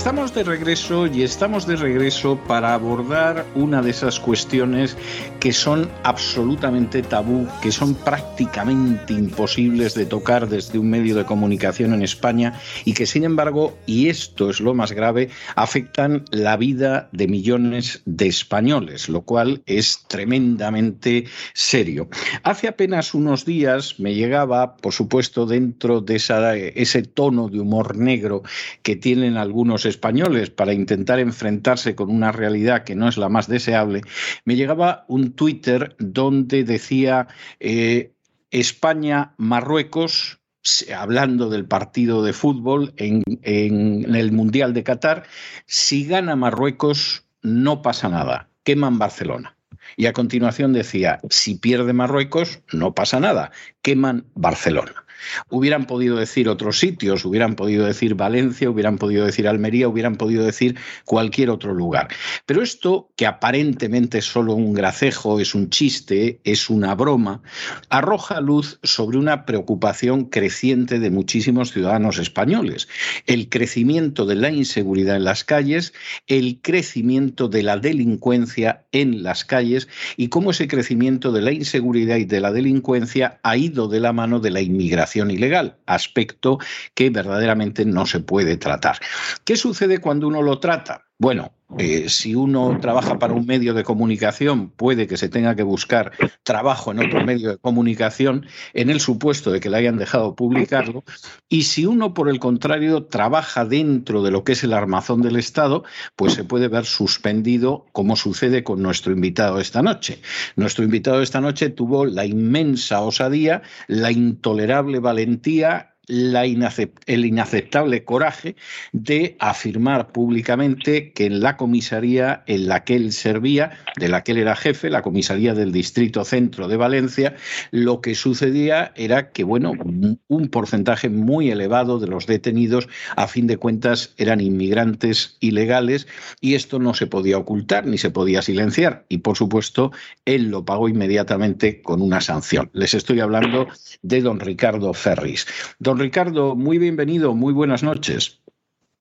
Estamos de regreso y estamos de regreso para abordar una de esas cuestiones que son absolutamente tabú, que son prácticamente imposibles de tocar desde un medio de comunicación en España y que sin embargo, y esto es lo más grave, afectan la vida de millones de españoles, lo cual es tremendamente serio. Hace apenas unos días me llegaba, por supuesto, dentro de ese tono de humor negro que tienen algunos españoles para intentar enfrentarse con una realidad que no es la más deseable, me llegaba un Twitter donde decía eh, España-Marruecos hablando del partido de fútbol en, el Mundial de Qatar, si gana Marruecos no pasa nada, queman Barcelona. Y a continuación decía, si pierde Marruecos no pasa nada, queman Barcelona. Hubieran podido decir otros sitios, hubieran podido decir Valencia, hubieran podido decir Almería, hubieran podido decir cualquier otro lugar. Pero esto, que aparentemente es solo un gracejo, es un chiste, es una broma, arroja luz sobre una preocupación creciente de muchísimos ciudadanos españoles. El crecimiento de la inseguridad en las calles, el crecimiento de la delincuencia en las calles y cómo ese crecimiento de la inseguridad y de la delincuencia ha ido de la mano de la inmigración ilegal, aspecto que verdaderamente no se puede tratar. ¿Qué sucede cuando uno lo trata? Bueno, eh, si uno trabaja para un medio de comunicación, puede que se tenga que buscar trabajo en otro medio de comunicación en el supuesto de que le hayan dejado publicarlo. Y si uno, por el contrario, trabaja dentro de lo que es el armazón del Estado, pues se puede ver suspendido, como sucede con nuestro invitado esta noche. Nuestro invitado esta noche tuvo la inmensa osadía, la intolerable valentía el inaceptable coraje de afirmar públicamente que en la comisaría en la que él servía, de la que él era jefe, la comisaría del Distrito Centro de Valencia, lo que sucedía era que, bueno, un porcentaje muy elevado de los detenidos, a fin de cuentas, eran inmigrantes ilegales y esto no se podía ocultar ni se podía silenciar. Y, por supuesto, él lo pagó inmediatamente con una sanción. Les estoy hablando de don Ricardo Ferris. Don Ricardo, muy bienvenido, muy buenas noches.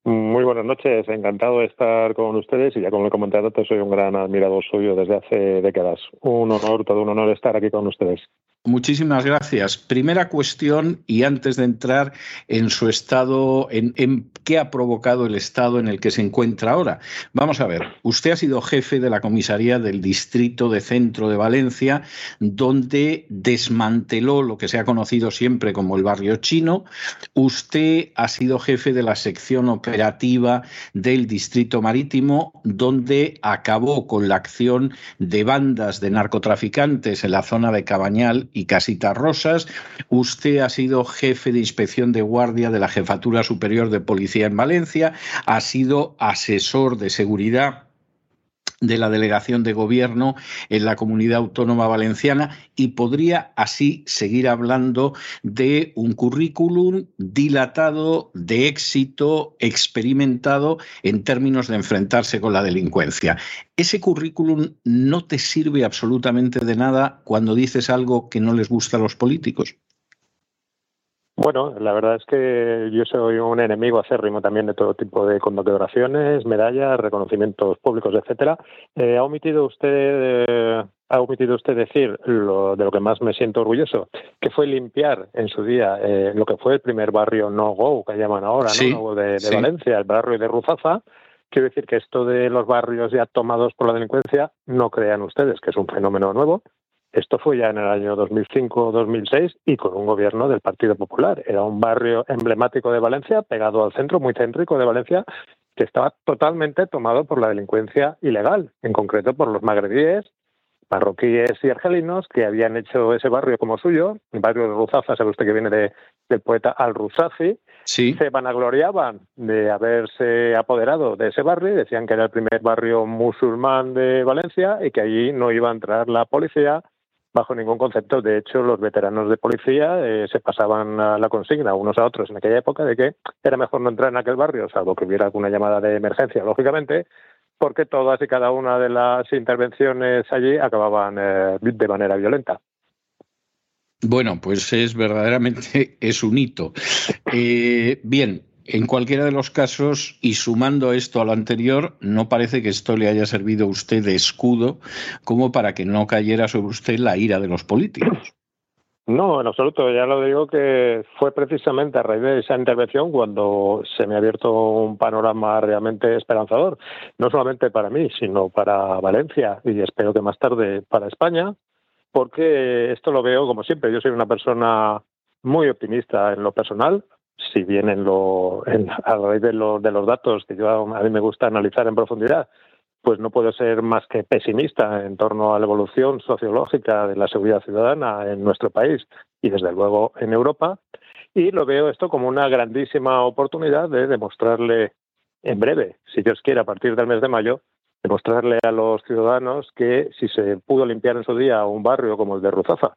Muy buenas noches, encantado de estar con ustedes y ya como he comentado, soy un gran admirador suyo desde hace décadas. Un honor, todo un honor estar aquí con ustedes. Muchísimas gracias. Primera cuestión, y antes de entrar en su estado, en, qué ha provocado el estado en el que se encuentra ahora. Vamos a ver, usted ha sido jefe de la comisaría del distrito de centro de Valencia, donde desmanteló lo que se ha conocido siempre como el barrio chino. Usted ha sido jefe de la sección operativa del distrito marítimo, donde acabó con la acción de bandas de narcotraficantes en la zona de Cabañal y Casitas Rosas. Usted ha sido jefe de inspección de guardia de la Jefatura Superior de Policía en Valencia, ha sido asesor de seguridad de la delegación de gobierno en la comunidad autónoma valenciana y podría así seguir hablando de un currículum dilatado, de éxito, experimentado en términos de enfrentarse con la delincuencia. Ese currículum no te sirve absolutamente de nada cuando dices algo que no les gusta a los políticos. Bueno, la verdad es que yo soy un enemigo acérrimo también de todo tipo de condecoraciones, medallas, reconocimientos públicos, etcétera. Eh, ha omitido usted eh, ha omitido usted decir lo, de lo que más me siento orgulloso, que fue limpiar en su día eh, lo que fue el primer barrio no go que llaman ahora, ¿no? de, de Valencia, el barrio de Ruzafa. Quiero decir que esto de los barrios ya tomados por la delincuencia no crean ustedes que es un fenómeno nuevo. Esto fue ya en el año 2005-2006 y con un gobierno del Partido Popular. Era un barrio emblemático de Valencia, pegado al centro, muy céntrico de Valencia, que estaba totalmente tomado por la delincuencia ilegal, en concreto por los magrebíes, marroquíes y argelinos que habían hecho ese barrio como suyo, el barrio de Ruzafa, sabe usted que viene de, del poeta Al-Rusafi, sí. se vanagloriaban de haberse apoderado de ese barrio, decían que era el primer barrio musulmán de Valencia y que allí no iba a entrar la policía bajo ningún concepto. De hecho, los veteranos de policía eh, se pasaban la consigna unos a otros en aquella época de que era mejor no entrar en aquel barrio, salvo que hubiera alguna llamada de emergencia, lógicamente, porque todas y cada una de las intervenciones allí acababan eh, de manera violenta. Bueno, pues es verdaderamente es un hito. Eh, bien, en cualquiera de los casos, y sumando esto a lo anterior, no parece que esto le haya servido a usted de escudo como para que no cayera sobre usted la ira de los políticos. No, en absoluto. Ya lo digo que fue precisamente a raíz de esa intervención cuando se me ha abierto un panorama realmente esperanzador, no solamente para mí, sino para Valencia y espero que más tarde para España, porque esto lo veo como siempre. Yo soy una persona muy optimista en lo personal, si bien en lo, a raíz de, de los datos que yo a mí me gusta analizar en profundidad, pues no puedo ser más que pesimista en torno a la evolución sociológica de la seguridad ciudadana en nuestro país y desde luego en Europa. Y lo veo esto como una grandísima oportunidad de demostrarle en breve, si Dios quiere, a partir del mes de mayo, demostrarle a los ciudadanos que si se pudo limpiar en su día un barrio como el de Ruzafa,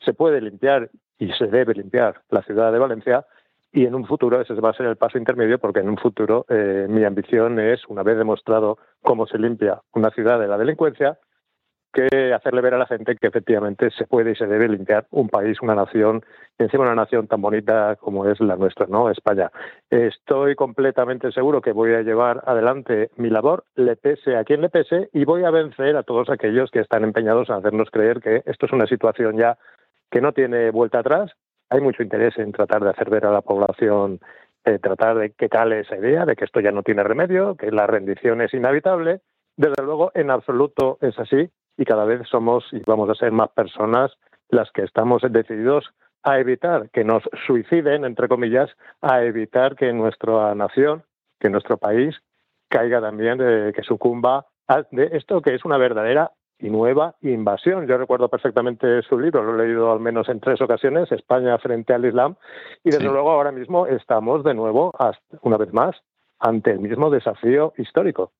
se puede limpiar y se debe limpiar la ciudad de Valencia y en un futuro ese va a ser el paso intermedio porque en un futuro eh, mi ambición es, una vez demostrado cómo se limpia una ciudad de la delincuencia, que hacerle ver a la gente que efectivamente se puede y se debe limpiar un país, una nación, y encima una nación tan bonita como es la nuestra, ¿no? España. Estoy completamente seguro que voy a llevar adelante mi labor, le pese a quien le pese, y voy a vencer a todos aquellos que están empeñados en hacernos creer que esto es una situación ya que no tiene vuelta atrás hay mucho interés en tratar de hacer ver a la población, eh, tratar de que cale esa idea de que esto ya no tiene remedio, que la rendición es inevitable. Desde luego, en absoluto es así y cada vez somos y vamos a ser más personas las que estamos decididos a evitar que nos suiciden, entre comillas, a evitar que nuestra nación, que nuestro país caiga también, de, que sucumba a de esto que es una verdadera y nueva invasión. Yo recuerdo perfectamente su libro, lo he leído al menos en tres ocasiones, España frente al Islam, y desde luego ahora mismo estamos de nuevo, una vez más, ante el mismo desafío histórico.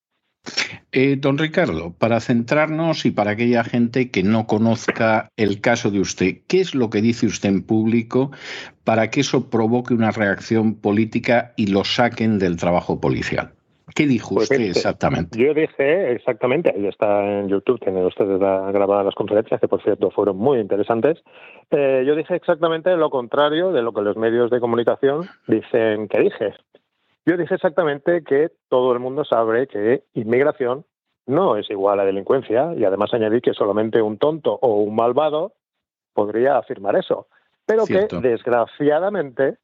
Eh, don Ricardo, para centrarnos y para aquella gente que no conozca el caso de usted, ¿qué es lo que dice usted en público para que eso provoque una reacción política y lo saquen del trabajo policial? ¿Qué dijo pues usted exactamente? Yo dije exactamente, ahí está en YouTube, tienen ustedes grabadas las conferencias, que por cierto fueron muy interesantes. Eh, yo dije exactamente lo contrario de lo que los medios de comunicación dicen que dije. Yo dije exactamente que todo el mundo sabe que inmigración no es igual a delincuencia y además añadí que solamente un tonto o un malvado podría afirmar eso. Pero que desgraciadamente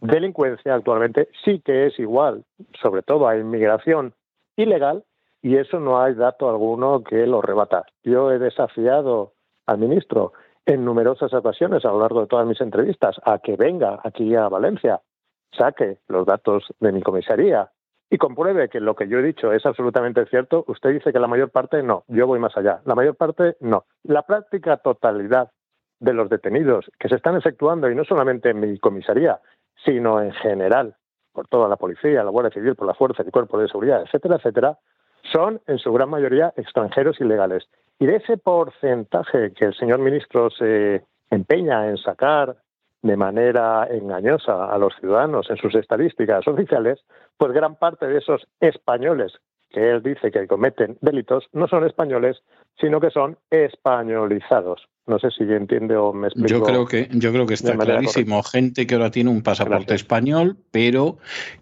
delincuencia actualmente sí que es igual, sobre todo a inmigración ilegal, y eso no hay dato alguno que lo rebata. Yo he desafiado al ministro en numerosas ocasiones a lo largo de todas mis entrevistas a que venga aquí a Valencia, saque los datos de mi comisaría y compruebe que lo que yo he dicho es absolutamente cierto. Usted dice que la mayor parte no, yo voy más allá. La mayor parte no. La práctica totalidad de los detenidos que se están efectuando, y no solamente en mi comisaría, sino en general, por toda la policía, la Guardia Civil, por la Fuerza y Cuerpo de Seguridad, etcétera, etcétera, son en su gran mayoría extranjeros ilegales. Y de ese porcentaje que el señor ministro se empeña en sacar de manera engañosa a los ciudadanos en sus estadísticas oficiales, pues gran parte de esos españoles que él dice que cometen delitos no son españoles, sino que son españolizados. No sé si entiende o me explico. Yo creo que, yo creo que está clarísimo. Gente que ahora tiene un pasaporte español, pero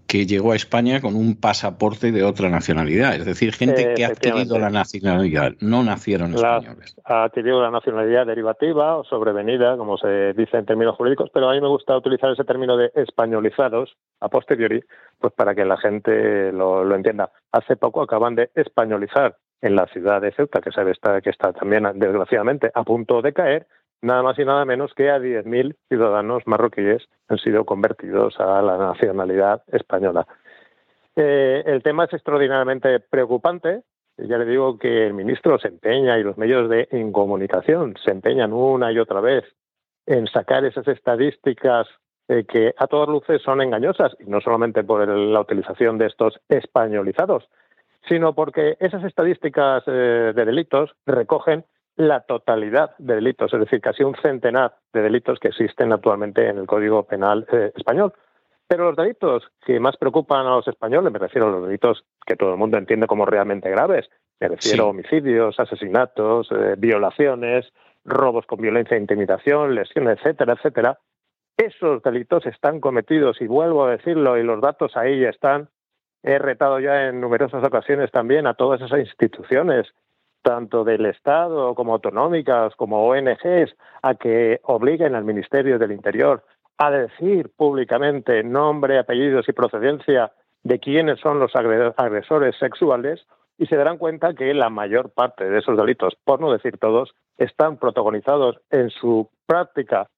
que llegó a España con un pasaporte de otra nacionalidad. Es decir, gente que ha adquirido la nacionalidad, no nacieron españoles. Ha adquirido la nacionalidad derivativa o sobrevenida, como se dice en términos jurídicos, pero a mí me gusta utilizar ese término de españolizados a posteriori, pues para que la gente lo, lo entienda. Hace poco acaban de españolizar en la ciudad de Ceuta, que sabe está, que está también desgraciadamente a punto de caer, nada más y nada menos que a 10.000 ciudadanos marroquíes han sido convertidos a la nacionalidad española. Eh, el tema es extraordinariamente preocupante ya le digo que el ministro se empeña y los medios de comunicación se empeñan una y otra vez en sacar esas estadísticas eh, que a todas luces son engañosas, y no solamente por la utilización de estos españolizados, sino porque esas estadísticas eh, de delitos recogen la totalidad de delitos, es decir, casi un centenar de delitos que existen actualmente en el Código Penal eh, español. Pero los delitos que más preocupan a los españoles, me refiero a los delitos que todo el mundo entiende como realmente graves, me refiero a homicidios, asesinatos, eh, violaciones, robos con violencia e intimidación, lesiones, etcétera, etcétera, esos delitos están cometidos, y vuelvo a decirlo, y los datos ahí están, he retado ya en numerosas ocasiones también a todas esas instituciones, tanto del Estado como autonómicas, como ONGs, a que obliguen al Ministerio del Interior a decir públicamente nombre, apellidos y procedencia de quiénes son los agresores sexuales y se darán cuenta que la mayor parte de esos delitos, por no decir todos, están protagonizados en su práctica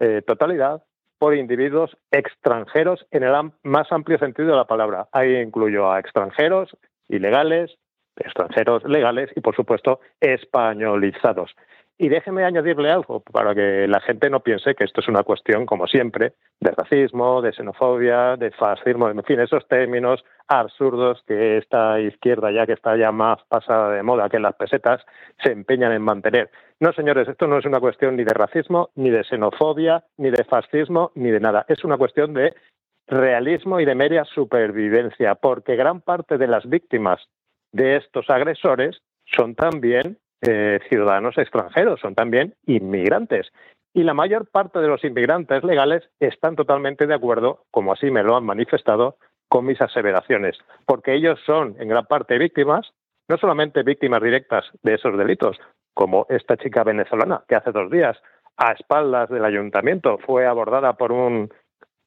eh, totalidad por individuos extranjeros en el más amplio sentido de la palabra. Ahí incluyo a extranjeros ilegales, extranjeros legales y, por supuesto, españolizados. Y déjeme añadirle algo para que la gente no piense que esto es una cuestión, como siempre, de racismo, de xenofobia, de fascismo, en fin, esos términos absurdos que esta izquierda, ya que está ya más pasada de moda que las pesetas, se empeñan en mantener. No, señores, esto no es una cuestión ni de racismo, ni de xenofobia, ni de fascismo, ni de nada. Es una cuestión de realismo y de media supervivencia, porque gran parte de las víctimas de estos agresores son también eh, ciudadanos extranjeros, son también inmigrantes. Y la mayor parte de los inmigrantes legales están totalmente de acuerdo, como así me lo han manifestado, con mis aseveraciones, porque ellos son en gran parte víctimas, no solamente víctimas directas de esos delitos, como esta chica venezolana que hace dos días, a espaldas del ayuntamiento, fue abordada por un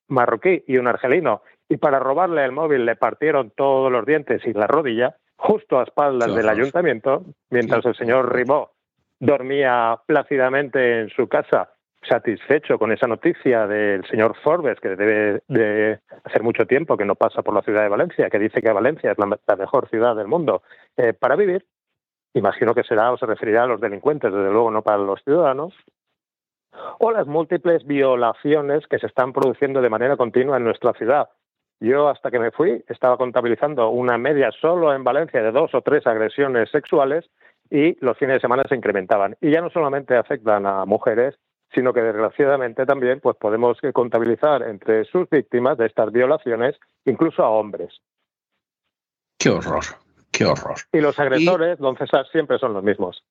marroquí y un argelino y para robarle el móvil le partieron todos los dientes y la rodilla, justo a espaldas del ayuntamiento, mientras el señor Ribó dormía plácidamente en su casa, satisfecho con esa noticia del señor Forbes, que debe de hacer mucho tiempo que no pasa por la ciudad de Valencia, que dice que Valencia es la, mejor ciudad del mundo eh, para vivir, imagino que será o se referirá a los delincuentes, desde luego no para los ciudadanos, o las múltiples violaciones que se están produciendo de manera continua en nuestra ciudad, yo hasta que me fui estaba contabilizando una media solo en Valencia de dos o tres agresiones sexuales y los fines de semana se incrementaban. Y ya no solamente afectan a mujeres, sino que desgraciadamente también pues podemos contabilizar entre sus víctimas de estas violaciones incluso a hombres. Qué horror, qué horror. Y los agresores, don César, siempre son los mismos.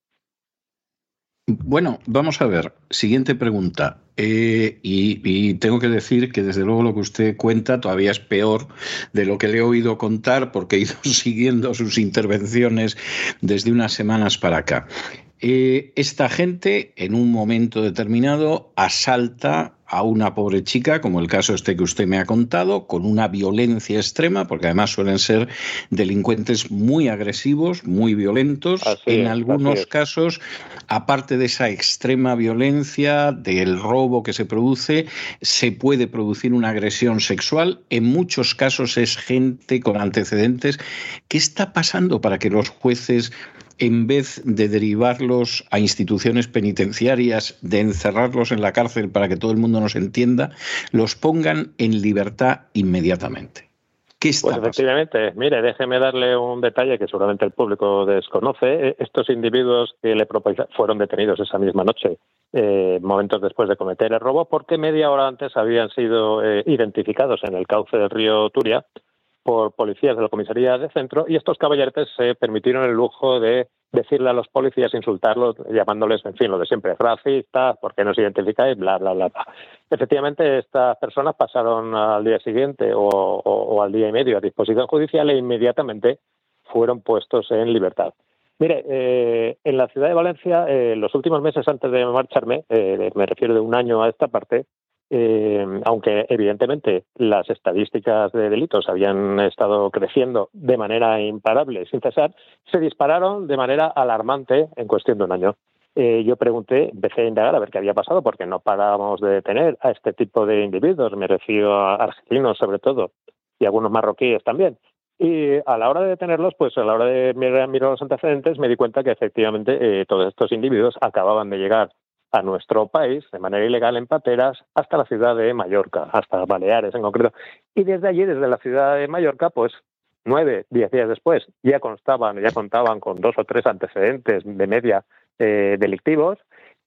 Bueno, vamos a ver. Siguiente pregunta. Eh, y, tengo que decir que desde luego lo que usted cuenta todavía es peor de lo que le he oído contar porque he ido siguiendo sus intervenciones desde unas semanas para acá. Eh, esta gente en un momento determinado asalta a una pobre chica, como el caso este que usted me ha contado, con una violencia extrema, porque además suelen ser delincuentes muy agresivos, muy violentos. en algunos casos, aparte de esa extrema violencia, del robo que se produce, se puede producir una agresión sexual. En muchos casos es gente con antecedentes. ¿Qué está pasando para que los jueces en vez de derivarlos a instituciones penitenciarias, de encerrarlos en la cárcel para que todo el mundo nos entienda, los pongan en libertad inmediatamente. ¿Qué está pues efectivamente, mire, déjeme darle un detalle que seguramente el público desconoce. Eh, estos individuos que le fueron detenidos esa misma noche, eh, momentos después de cometer el robo, porque media hora antes habían sido eh, identificados en el cauce del río Turia por policías de la comisaría de centro y estos caballeretes se permitieron el lujo de decirle a los policías, insultarlos, llamándoles, en fin, lo de siempre, racistas, porque no se identificáis, bla, bla, bla, bla. Efectivamente, estas personas pasaron al día siguiente o, al día y medio a disposición judicial e inmediatamente fueron puestos en libertad. Mire, eh, en la ciudad de Valencia, eh, los últimos meses antes de marcharme, eh, me refiero de un año a esta parte, eh, aunque evidentemente las estadísticas de delitos habían estado creciendo de manera imparable, sin cesar, se dispararon de manera alarmante en cuestión de un año. Eh, yo pregunté, empecé a indagar a ver qué había pasado, porque no parábamos de detener a este tipo de individuos, me refiero a argentinos sobre todo, y algunos marroquíes también. Y a la hora de detenerlos, pues a la hora de mirar, los antecedentes, me di cuenta que efectivamente eh, todos estos individuos acababan de llegar a nuestro país de manera ilegal en pateras hasta la ciudad de Mallorca, hasta Baleares en concreto. Y desde allí, desde la ciudad de Mallorca, pues nueve, diez días después, ya constaban, ya contaban con dos o tres antecedentes de media eh, delictivos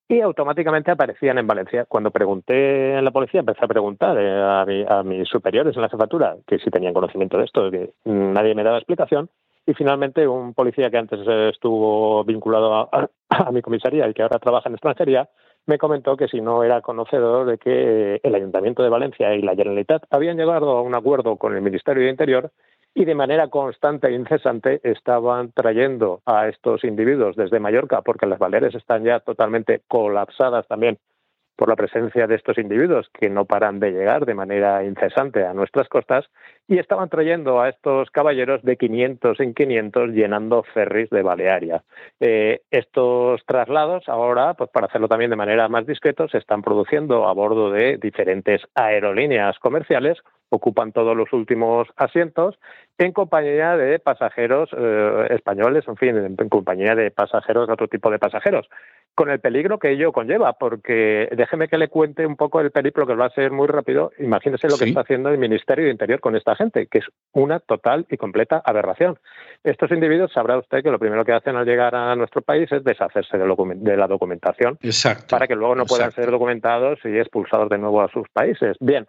y automáticamente aparecían en Valencia. Cuando pregunté en la policía, empecé a preguntar eh, a, mis superiores en la jefatura que si tenían conocimiento de esto, que nadie me daba explicación. Y finalmente un policía que antes estuvo vinculado a, mi comisaría y que ahora trabaja en extranjería, me comentó que si no era conocedor de que el Ayuntamiento de Valencia y la Generalitat habían llegado a un acuerdo con el Ministerio de Interior y de manera constante e incesante estaban trayendo a estos individuos desde Mallorca, porque las Baleares están ya totalmente colapsadas también por la presencia de estos individuos que no paran de llegar de manera incesante a nuestras costas y estaban trayendo a estos caballeros de 500 en 500 llenando ferries de Balearia. Eh, estos traslados ahora, pues para hacerlo también de manera más discreta, se están produciendo a bordo de diferentes aerolíneas comerciales ocupan todos los últimos asientos en compañía de pasajeros eh, españoles, en fin, en, compañía de pasajeros de otro tipo de pasajeros, con el peligro que ello conlleva, porque déjeme que le cuente un poco el periplo, que va a ser muy rápido. Imagínese lo que está haciendo el Ministerio de Interior con esta gente, que es una total y completa aberración. Estos individuos, sabrá usted que lo primero que hacen al llegar a nuestro país es deshacerse de, la documentación para que luego no puedan ser documentados y expulsados de nuevo a sus países. Bien,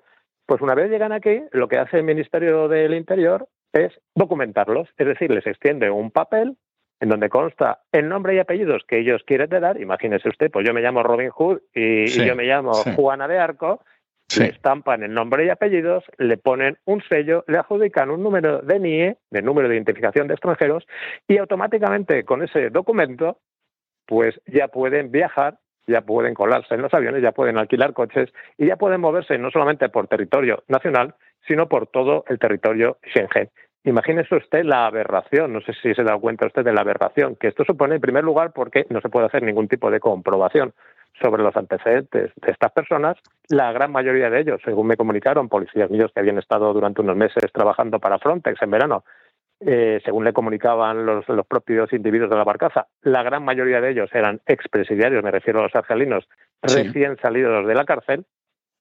pues una vez llegan aquí, lo que hace el Ministerio del Interior es documentarlos, es decir, les extiende un papel en donde consta el nombre y apellidos que ellos quieren dar. Imagínese usted, pues yo me llamo Robin Hood y, yo me llamo Juana de Arco. Le estampan el nombre y apellidos, le ponen un sello, le adjudican un número de NIE, de número de identificación de extranjeros, y automáticamente con ese documento, pues ya pueden viajar ya pueden colarse en los aviones, ya pueden alquilar coches y ya pueden moverse no solamente por territorio nacional, sino por todo el territorio Schengen. Imagínese usted la aberración, no sé si se da cuenta usted de la aberración que esto supone en primer lugar porque no se puede hacer ningún tipo de comprobación sobre los antecedentes de estas personas. La gran mayoría de ellos, según me comunicaron policías míos que habían estado durante unos meses trabajando para Frontex en verano, eh, según le comunicaban los, propios individuos de la barcaza, la gran mayoría de ellos eran expresidiarios, me refiero a los argelinos, recién salidos de la cárcel,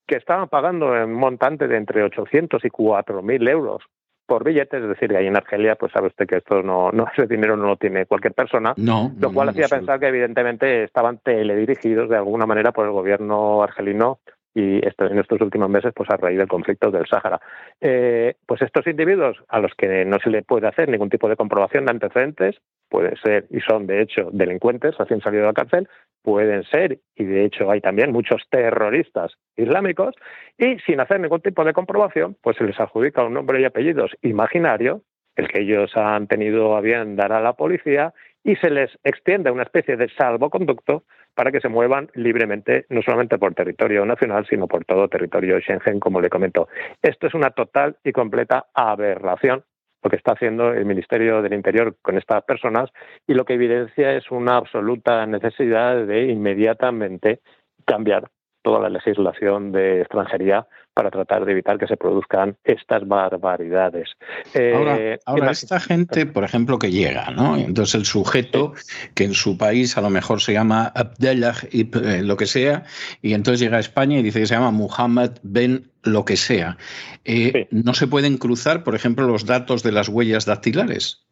que estaban pagando un montante de entre 800 y 4.000 euros por billetes, es decir, ahí en Argelia, pues sabe usted que esto no, no ese dinero no lo tiene cualquier persona, lo cual hacía pensar que evidentemente estaban teledirigidos de alguna manera por el gobierno argelino y en estos últimos meses, pues a raíz del conflicto del Sáhara. Eh, pues estos individuos a los que no se le puede hacer ningún tipo de comprobación de antecedentes, pueden ser y son de hecho delincuentes recién salidos de la cárcel, pueden ser, y de hecho hay también muchos terroristas islámicos, y sin hacer ningún tipo de comprobación, pues se les adjudica un nombre y apellidos imaginario, el que ellos han tenido a bien dar a la policía, y se les extiende una especie de salvoconducto para que se muevan libremente, no solamente por territorio nacional, sino por todo territorio Schengen, como le comento. Esto es una total y completa aberración lo que está haciendo el Ministerio del Interior con estas personas y lo que evidencia es una absoluta necesidad de inmediatamente cambiar toda la legislación de extranjería para tratar de evitar que se produzcan estas barbaridades. Eh, ahora, esta gente, por ejemplo, que llega, ¿no? Entonces el sujeto que en su país a lo mejor se llama Abdellah y eh, lo que sea, y entonces llega a España y dice que se llama Muhammad Ben lo que sea. Eh, ¿No se pueden cruzar, por ejemplo, los datos de las huellas dactilares?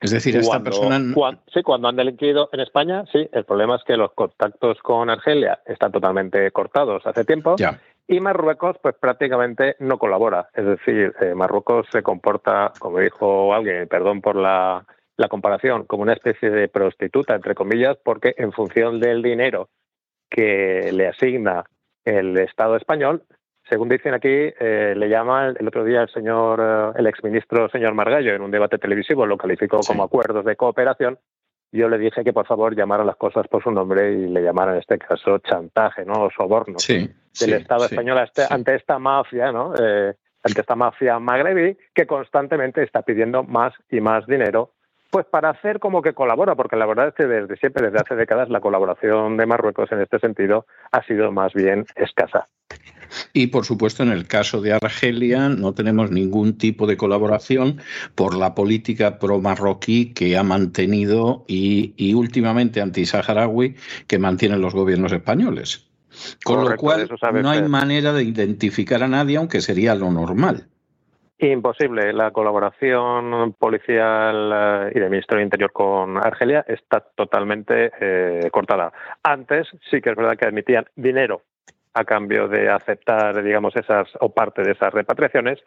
Es decir, esta persona. sí, cuando han delinquido en España, sí. El problema es que los contactos con Argelia están totalmente cortados hace tiempo. Ya. Y Marruecos, pues prácticamente no colabora. Es decir, eh, Marruecos se comporta, como dijo alguien, perdón por la, la comparación, como una especie de prostituta, entre comillas, porque en función del dinero que le asigna el Estado español, según dicen aquí, eh, le llama el otro día el señor, eh, el exministro señor Margallo en un debate televisivo lo calificó como acuerdos de cooperación. Yo le dije que por favor llamara las cosas por su nombre y le llamara en este caso chantaje, ¿no? O soborno del Estado español este, ante esta mafia, ¿no? Eh, ante esta mafia magrebí que constantemente está pidiendo más y más dinero Pues para hacer como que colabora, porque la verdad es que desde siempre, desde hace décadas, la colaboración de Marruecos en este sentido ha sido más bien escasa. Y por supuesto, en el caso de Argelia no tenemos ningún tipo de colaboración por la política pro-marroquí que ha mantenido y, y últimamente anti-saharaui que mantienen los gobiernos españoles. Con lo cual, no hay manera de identificar a nadie, aunque sería lo normal. Imposible. La colaboración policial eh, y de Ministro del Interior con Argelia está totalmente eh, cortada. Antes sí que es verdad que admitían dinero a cambio de aceptar, digamos, esas o parte de esas repatriaciones.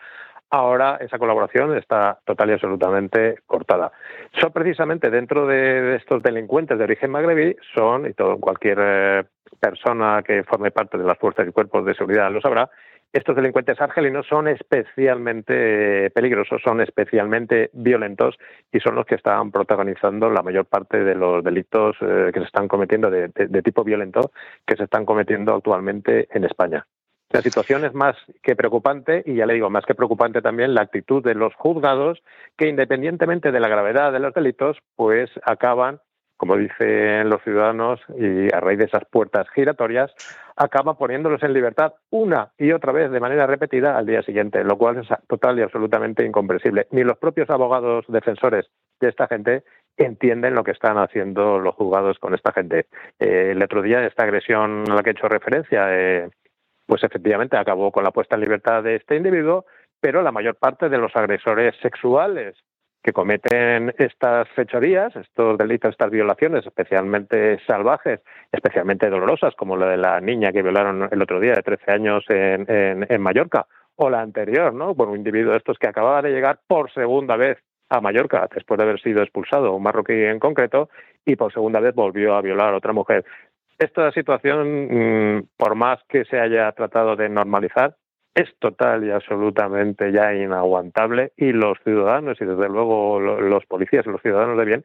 Ahora esa colaboración está total y absolutamente cortada. Son precisamente dentro de estos delincuentes de origen magrebí, son, y todo, cualquier eh, persona que forme parte de las fuerzas y cuerpos de seguridad lo sabrá, estos delincuentes argelinos son especialmente peligrosos, son especialmente violentos y son los que están protagonizando la mayor parte de los delitos eh, que se están cometiendo de, tipo violento que se están cometiendo actualmente en España. La situación es más que preocupante y ya le digo, más que preocupante también la actitud de los juzgados que independientemente de la gravedad de los delitos, pues acaban como dicen los ciudadanos, y a raíz de esas puertas giratorias, acaba poniéndolos en libertad una y otra vez de manera repetida al día siguiente, lo cual es total y absolutamente incomprensible. Ni los propios abogados defensores de esta gente entienden lo que están haciendo los juzgados con esta gente. Eh, el otro día, esta agresión a la que he hecho referencia, eh, pues efectivamente acabó con la puesta en libertad de este individuo, pero la mayor parte de los agresores sexuales que cometen estas fechorías, estos delitos, estas violaciones especialmente salvajes, especialmente dolorosas, como la de la niña que violaron el otro día de 13 años en, en, Mallorca, o la anterior, ¿no? Bueno, un individuo de estos que acababa de llegar por segunda vez a Mallorca, después de haber sido expulsado, un marroquí en concreto, y por segunda vez volvió a violar a otra mujer. Esta situación, mm, por más que se haya tratado de normalizar, es total y absolutamente ya inaguantable y los ciudadanos y desde luego los policías y los ciudadanos de bien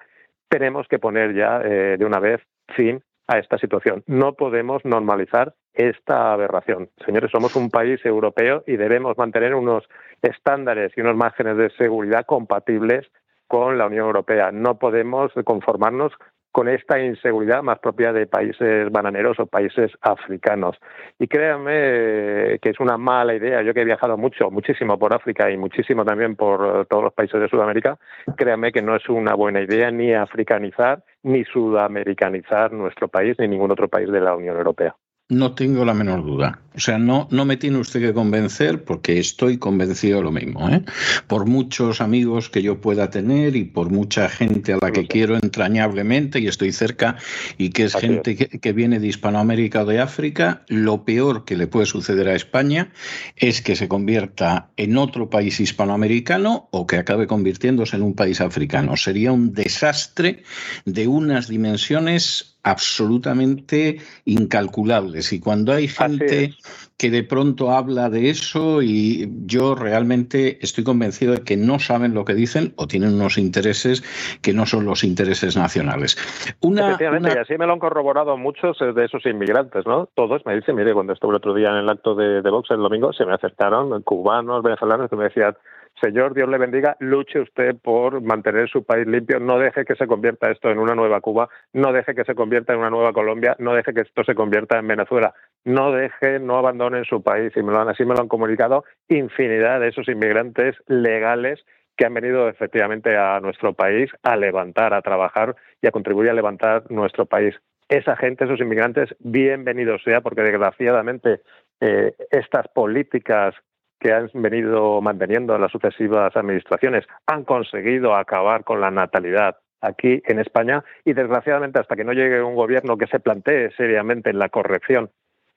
tenemos que poner ya eh, de una vez fin a esta situación. No podemos normalizar esta aberración. Señores, somos un país europeo y debemos mantener unos estándares y unos márgenes de seguridad compatibles con la Unión Europea. No podemos conformarnos con esta inseguridad más propia de países bananeros o países africanos. Y créanme que es una mala idea. Yo que he viajado mucho, muchísimo por África y muchísimo también por todos los países de Sudamérica, créanme que no es una buena idea ni africanizar ni sudamericanizar nuestro país ni ningún otro país de la Unión Europea. No tengo la menor duda. O sea, no, no me tiene usted que convencer porque estoy convencido de lo mismo. ¿eh? Por muchos amigos que yo pueda tener y por mucha gente a la que quiero entrañablemente y estoy cerca y que es gente que, que, viene de Hispanoamérica o de África, lo peor que le puede suceder a España es que se convierta en otro país hispanoamericano o que acabe convirtiéndose en un país africano. Sería un desastre de unas dimensiones absolutamente incalculables. Y cuando hay gente que de pronto habla de eso y yo realmente estoy convencido de que no saben lo que dicen o tienen unos intereses que no son los intereses nacionales. Efectivamente, y así me lo han corroborado muchos de esos inmigrantes, ¿no? Todos me dicen, mire, cuando estuve el otro día en el acto de, de Vox el domingo, se me acercaron cubanos, venezolanos, que me decían, Señor, Dios le bendiga, luche usted por mantener su país limpio, no deje que se convierta esto en una nueva Cuba, no deje que se convierta en una nueva Colombia, no deje que esto se convierta en Venezuela, no deje, no abandonen su país. Y me lo han, así me lo han comunicado infinidad de esos inmigrantes legales que han venido efectivamente a nuestro país a levantar, a trabajar y a contribuir a levantar nuestro país. Esa gente, esos inmigrantes, bienvenidos sea, porque desgraciadamente eh, estas políticas que han venido manteniendo las sucesivas administraciones han conseguido acabar con la natalidad aquí en España y desgraciadamente hasta que no llegue un gobierno que se plantee seriamente en la corrección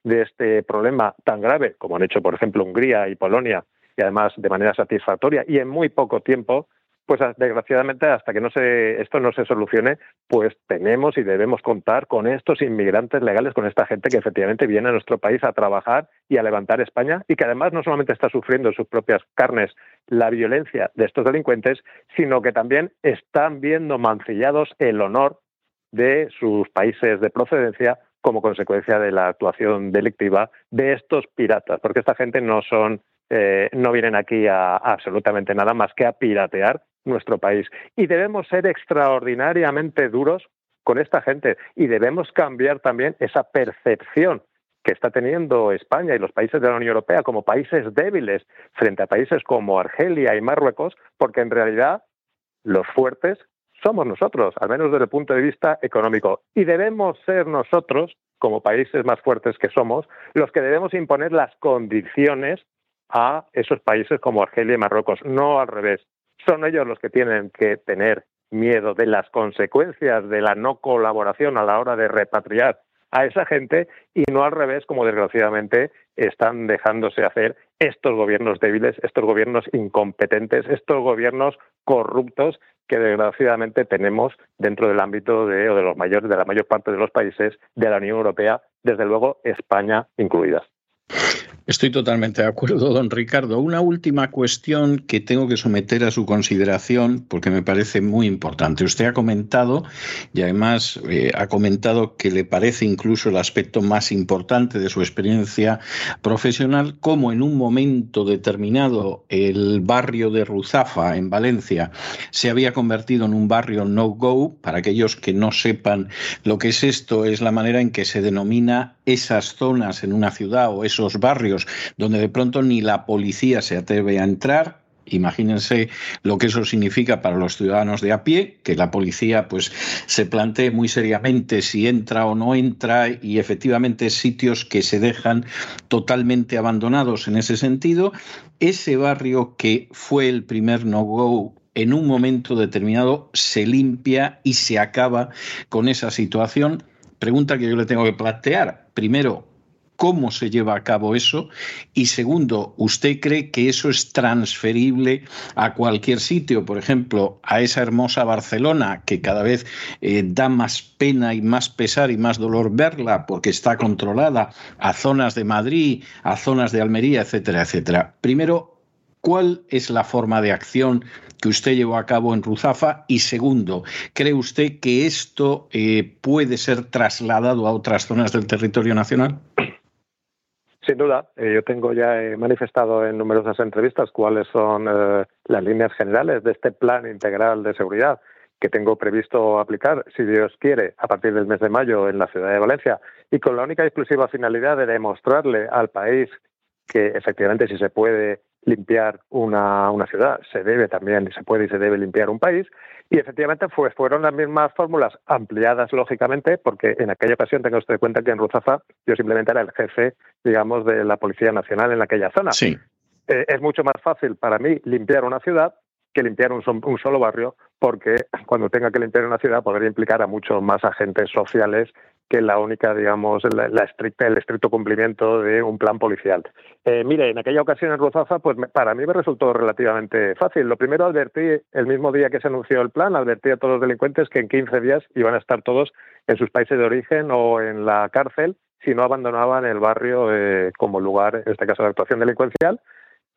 de este problema tan grave como han hecho por ejemplo Hungría y Polonia y además de manera satisfactoria y en muy poco tiempo pues desgraciadamente hasta que no se, esto no se solucione, pues tenemos y debemos contar con estos inmigrantes legales, con esta gente que efectivamente viene a nuestro país a trabajar y a levantar España y que además no solamente está sufriendo en sus propias carnes la violencia de estos delincuentes, sino que también están viendo mancillados el honor de sus países de procedencia como consecuencia de la actuación delictiva de estos piratas, porque esta gente no son, eh, no vienen aquí a absolutamente nada más que a piratear nuestro país. Y debemos ser extraordinariamente duros con esta gente y debemos cambiar también esa percepción que está teniendo España y los países de la Unión Europea como países débiles frente a países como Argelia y Marruecos, porque en realidad los fuertes somos nosotros, al menos desde el punto de vista económico. Y debemos ser nosotros, como países más fuertes que somos, los que debemos imponer las condiciones a esos países como Argelia y Marruecos, no al revés. Son ellos los que tienen que tener miedo de las consecuencias de la no colaboración a la hora de repatriar a esa gente y no al revés, como desgraciadamente están dejándose hacer estos gobiernos débiles, estos gobiernos incompetentes, estos gobiernos corruptos que desgraciadamente tenemos dentro del ámbito de, o de los mayores, de la mayor parte de los países de la Unión Europea, desde luego España incluida. Estoy totalmente de acuerdo, don Ricardo. Una última cuestión que tengo que someter a su consideración porque me parece muy importante. Usted ha comentado, y además eh, ha comentado que le parece incluso el aspecto más importante de su experiencia profesional, como en un momento determinado el barrio de Ruzafa, en Valencia, se había convertido en un barrio no-go. Para aquellos que no sepan lo que es esto, es la manera en que se denomina esas zonas en una ciudad o esos barrios donde de pronto ni la policía se atreve a entrar, Imagínense lo que eso significa para los ciudadanos de a pie, que la policía pues se plantee muy seriamente si entra o no entra y efectivamente sitios que se dejan totalmente abandonados en ese sentido. Ese barrio que fue el primer no-go en un momento determinado se limpia y se acaba con esa situación. Pregunta que yo le tengo que plantear. Primero, cómo se lleva a cabo eso y segundo, ¿usted cree que eso es transferible a cualquier sitio? Por ejemplo, a esa hermosa Barcelona que cada vez eh, da más pena y más pesar y más dolor verla porque está controlada, a zonas de Madrid, a zonas de Almería, etcétera, etcétera. Primero, ¿Cuál es la forma de acción que usted llevó a cabo en Ruzafa? Y segundo, ¿cree usted que esto eh, puede ser trasladado a otras zonas del territorio nacional? Sin duda, eh, yo tengo ya manifestado en numerosas entrevistas cuáles son eh, las líneas generales de este plan integral de seguridad que tengo previsto aplicar, si Dios quiere, a partir del mes de mayo en la ciudad de Valencia. Y con la única y exclusiva finalidad de demostrarle al país que efectivamente si se puede limpiar una, una ciudad, se debe también, se puede y se debe limpiar un país. Y efectivamente pues, fueron las mismas fórmulas ampliadas, lógicamente, porque en aquella ocasión tenga usted cuenta que en Ruzafa yo simplemente era el jefe, digamos, de la Policía Nacional en aquella zona. Sí. Eh, es mucho más fácil para mí limpiar una ciudad que limpiar un, un, solo barrio, porque cuando tenga que limpiar una ciudad podría implicar a muchos más agentes sociales que la única, digamos, la, estricta, el estricto cumplimiento de un plan policial. Eh, mire, en aquella ocasión en Rozafa, pues para mí me resultó relativamente fácil. Lo primero, advertí, el mismo día que se anunció el plan, advertí a todos los delincuentes que en 15 días iban a estar todos en sus países de origen o en la cárcel si no abandonaban el barrio eh, como lugar, en este caso, de actuación delincuencial.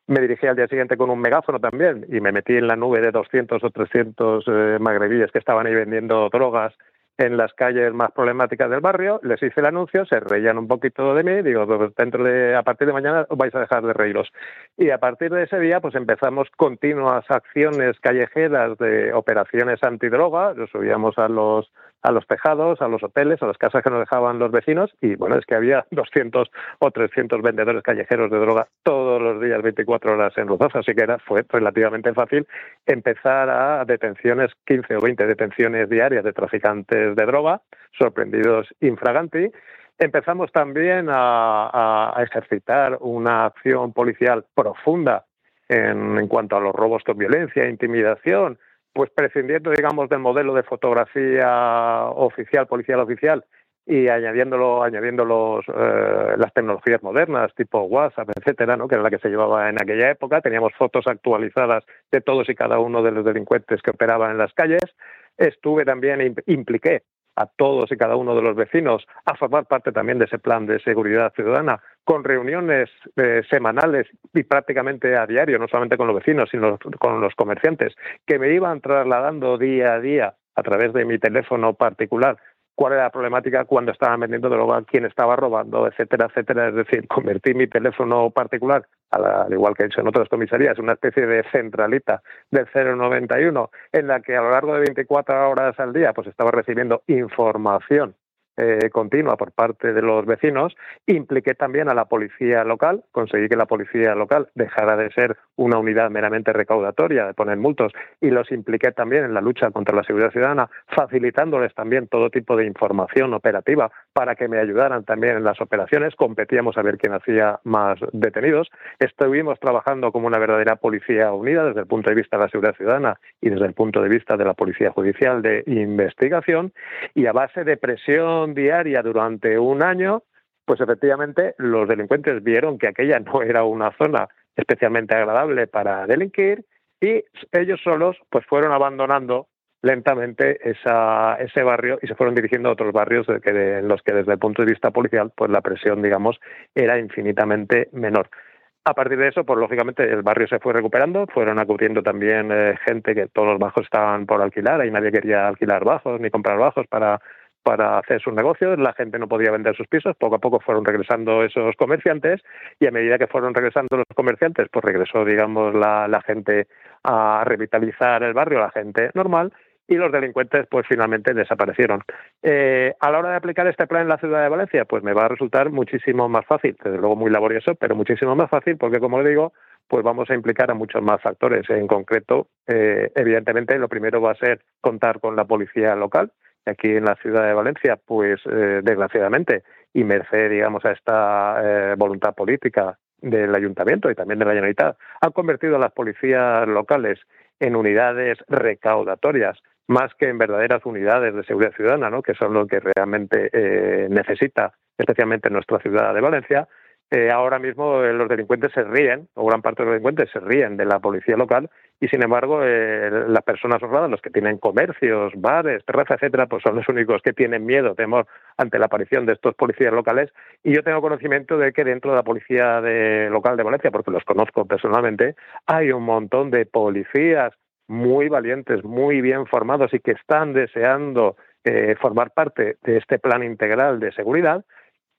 Me dirigí al día siguiente con un megáfono también y me metí en la nube de 200 o 300 eh, magrebíes que estaban ahí vendiendo drogas en las calles más problemáticas del barrio, les hice el anuncio, se reían un poquito de mí, digo, pues dentro de, a partir de mañana vais a dejar de reíros. Y a partir de ese día, pues empezamos continuas acciones callejeras de operaciones antidroga, nos subíamos a los a los tejados, a los hoteles, a las casas que nos dejaban los vecinos y bueno, es que había 200 o 300 vendedores callejeros de droga todos los días, 24 horas en Ruzosa, así que era, fue relativamente fácil empezar a detenciones, 15 o 20 detenciones diarias de traficantes de droga, sorprendidos infraganti. Empezamos también a, ejercitar una acción policial profunda en, en cuanto a los robos con violencia, intimidación, pues prescindiendo, digamos, del modelo de fotografía oficial, policial oficial, y añadiéndolo, añadiendo los, eh, las tecnologías modernas, tipo WhatsApp, etcétera, ¿no? que era la que se llevaba en aquella época. Teníamos fotos actualizadas de todos y cada uno de los delincuentes que operaban en las calles. Estuve también, impliqué a todos y cada uno de los vecinos a formar parte también de ese plan de seguridad ciudadana, con reuniones eh, semanales y prácticamente a diario, no solamente con los vecinos, sino con los comerciantes, que me iban trasladando día a día a través de mi teléfono particular cuál era la problemática cuando estaban vendiendo droga, quién estaba robando, etcétera, etcétera. Es decir, convertí mi teléfono particular, al igual que he hecho en otras comisarías, una especie de centralita del 091 en la que a lo largo de 24 horas al día pues estaba recibiendo información eh, continua por parte de los vecinos. Impliqué también a la policía local, conseguí que la policía local dejara de ser una unidad meramente recaudatoria, de poner multos, y los impliqué también en la lucha contra la seguridad ciudadana, facilitándoles también todo tipo de información operativa para que me ayudaran también en las operaciones. Competíamos a ver quién hacía más detenidos. Estuvimos trabajando como una verdadera policía unida desde el punto de vista de la seguridad ciudadana y desde el punto de vista de la policía judicial de investigación, y a base de presión diaria durante un año, pues efectivamente los delincuentes vieron que aquella no era una zona especialmente agradable para delinquir y ellos solos pues fueron abandonando lentamente esa, ese barrio y se fueron dirigiendo a otros barrios que en los que desde el punto de vista policial pues la presión digamos era infinitamente menor. A partir de eso, pues lógicamente el barrio se fue recuperando, fueron acudiendo también eh, gente que todos los bajos estaban por alquilar, y nadie quería alquilar bajos ni comprar bajos para para hacer sus negocios, la gente no podía vender sus pisos, poco a poco fueron regresando esos comerciantes y a medida que fueron regresando los comerciantes, pues regresó, digamos, la gente a revitalizar el barrio, la gente normal, y los delincuentes pues finalmente desaparecieron. Eh, a la hora de aplicar este plan en la ciudad de Valencia, pues me va a resultar muchísimo más fácil, desde luego muy laborioso, pero muchísimo más fácil porque como le digo, pues vamos a implicar a muchos más factores. En concreto, eh, evidentemente, lo primero va a ser contar con la policía local, aquí en la ciudad de Valencia, pues eh, desgraciadamente, y merced, digamos, a esta eh, voluntad política del ayuntamiento y también de la Generalitat, han convertido a las policías locales en unidades recaudatorias, más que en verdaderas unidades de seguridad ciudadana, ¿no? que son lo que realmente eh, necesita, especialmente en nuestra ciudad de Valencia, eh, ahora mismo eh, los delincuentes se ríen, o gran parte de los delincuentes se ríen de la policía local, y sin embargo eh, las personas honradas, los que tienen comercios, bares, terrazas, etcétera, pues son los únicos que tienen miedo, temor ante la aparición de estos policías locales. Y yo tengo conocimiento de que dentro de la policía de, local de Valencia, porque los conozco personalmente, hay un montón de policías muy valientes, muy bien formados y que están deseando formar parte de este plan integral de seguridad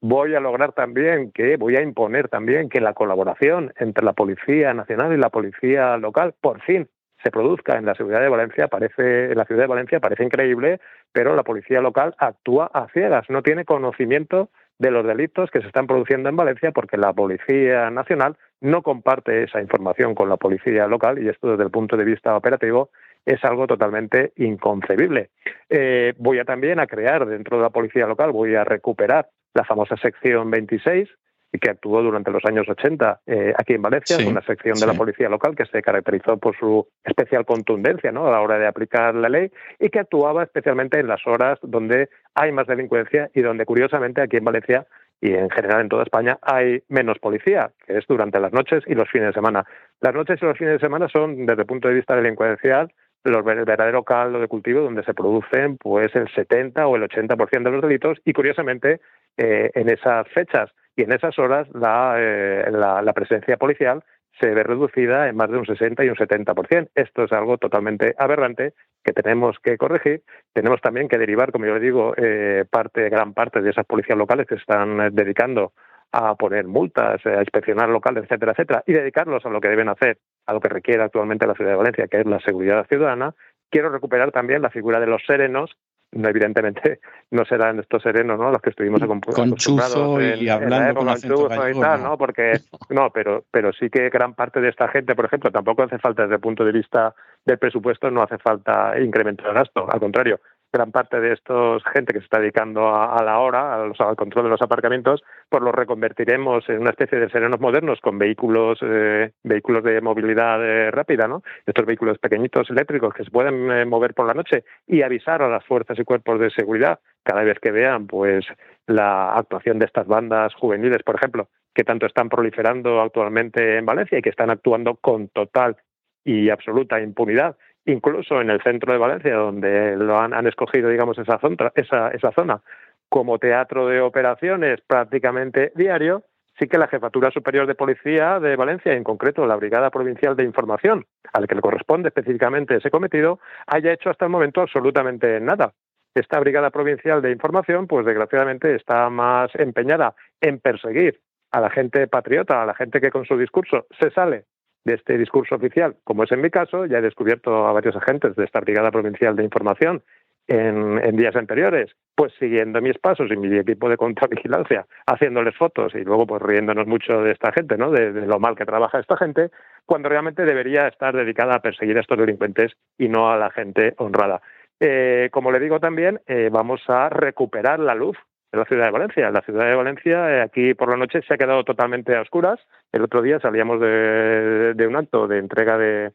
voy a lograr también que, voy a imponer también que la colaboración entre la Policía Nacional y la Policía Local, por fin, se produzca en la ciudad de Valencia, parece, en la ciudad de Valencia parece increíble, pero la policía local actúa a ciegas, no tiene conocimiento de los delitos que se están produciendo en Valencia porque la Policía Nacional no comparte esa información con la policía local y esto desde el punto de vista operativo es algo totalmente inconcebible. Eh, voy a también a crear dentro de la policía local, voy a recuperar la famosa sección 26, que actuó durante los años 80 eh, aquí en Valencia, una sección de la policía local que se caracterizó por su especial contundencia ¿no? a la hora de aplicar la ley y que actuaba especialmente en las horas donde hay más delincuencia y donde, curiosamente, aquí en Valencia y en general en toda España hay menos policía, que es durante las noches y los fines de semana. Las noches y los fines de semana son, desde el punto de vista delincuencial, el verdadero caldo de cultivo donde se producen pues el 70 o el 80% de los delitos y curiosamente eh, en esas fechas y en esas horas eh, la, presencia policial se ve reducida en más de un 60 y un 70%. Esto es algo totalmente aberrante que tenemos que corregir. Tenemos también que derivar, como yo le digo, eh, parte, gran parte de esas policías locales que están dedicando a poner multas, a inspeccionar locales, etcétera, etcétera, y dedicarlos a lo que deben hacer, a lo que requiere actualmente la ciudad de Valencia, que es la seguridad ciudadana. Quiero recuperar también la figura de los serenos, no, evidentemente no serán estos serenos ¿no? los que estuvimos con chuzo y hablando con chuzo y tal, ¿no? Porque no, pero pero sí que gran parte de esta gente, por ejemplo, tampoco hace falta desde el punto de vista del presupuesto, no hace falta incrementar el gasto, al contrario, gran parte de estos gente que se está dedicando a, la hora, al control de los aparcamientos, pues los reconvertiremos en una especie de serenos modernos con vehículos eh, vehículos de movilidad eh, rápida, ¿no? Estos vehículos pequeñitos eléctricos que se pueden eh, mover por la noche y avisar a las fuerzas y cuerpos de seguridad cada vez que vean, pues la actuación de estas bandas juveniles, por ejemplo, que tanto están proliferando actualmente en Valencia y que están actuando con total y absoluta impunidad incluso en el centro de Valencia, donde lo han, escogido, digamos, esa zona, esa, esa zona como teatro de operaciones prácticamente diario, sí que la Jefatura Superior de Policía de Valencia, en concreto la Brigada Provincial de Información, al que le corresponde específicamente ese cometido, haya hecho hasta el momento absolutamente nada. esta Brigada Provincial de Información, pues desgraciadamente está más empeñada en perseguir a la gente patriota, a la gente que con su discurso se sale de este discurso oficial, como es en mi caso, ya he descubierto a varios agentes de esta Brigada Provincial de Información en, días anteriores, pues siguiendo mis pasos y mi equipo de contravigilancia, haciéndoles fotos y luego pues riéndonos mucho de esta gente, ¿no? De, lo mal que trabaja esta gente, cuando realmente debería estar dedicada a perseguir a estos delincuentes y no a la gente honrada. Eh, como le digo también, eh, vamos a recuperar la luz en la ciudad de Valencia. La ciudad de Valencia, eh, aquí por la noche, se ha quedado totalmente a oscuras. El otro día salíamos de, un acto de entrega de,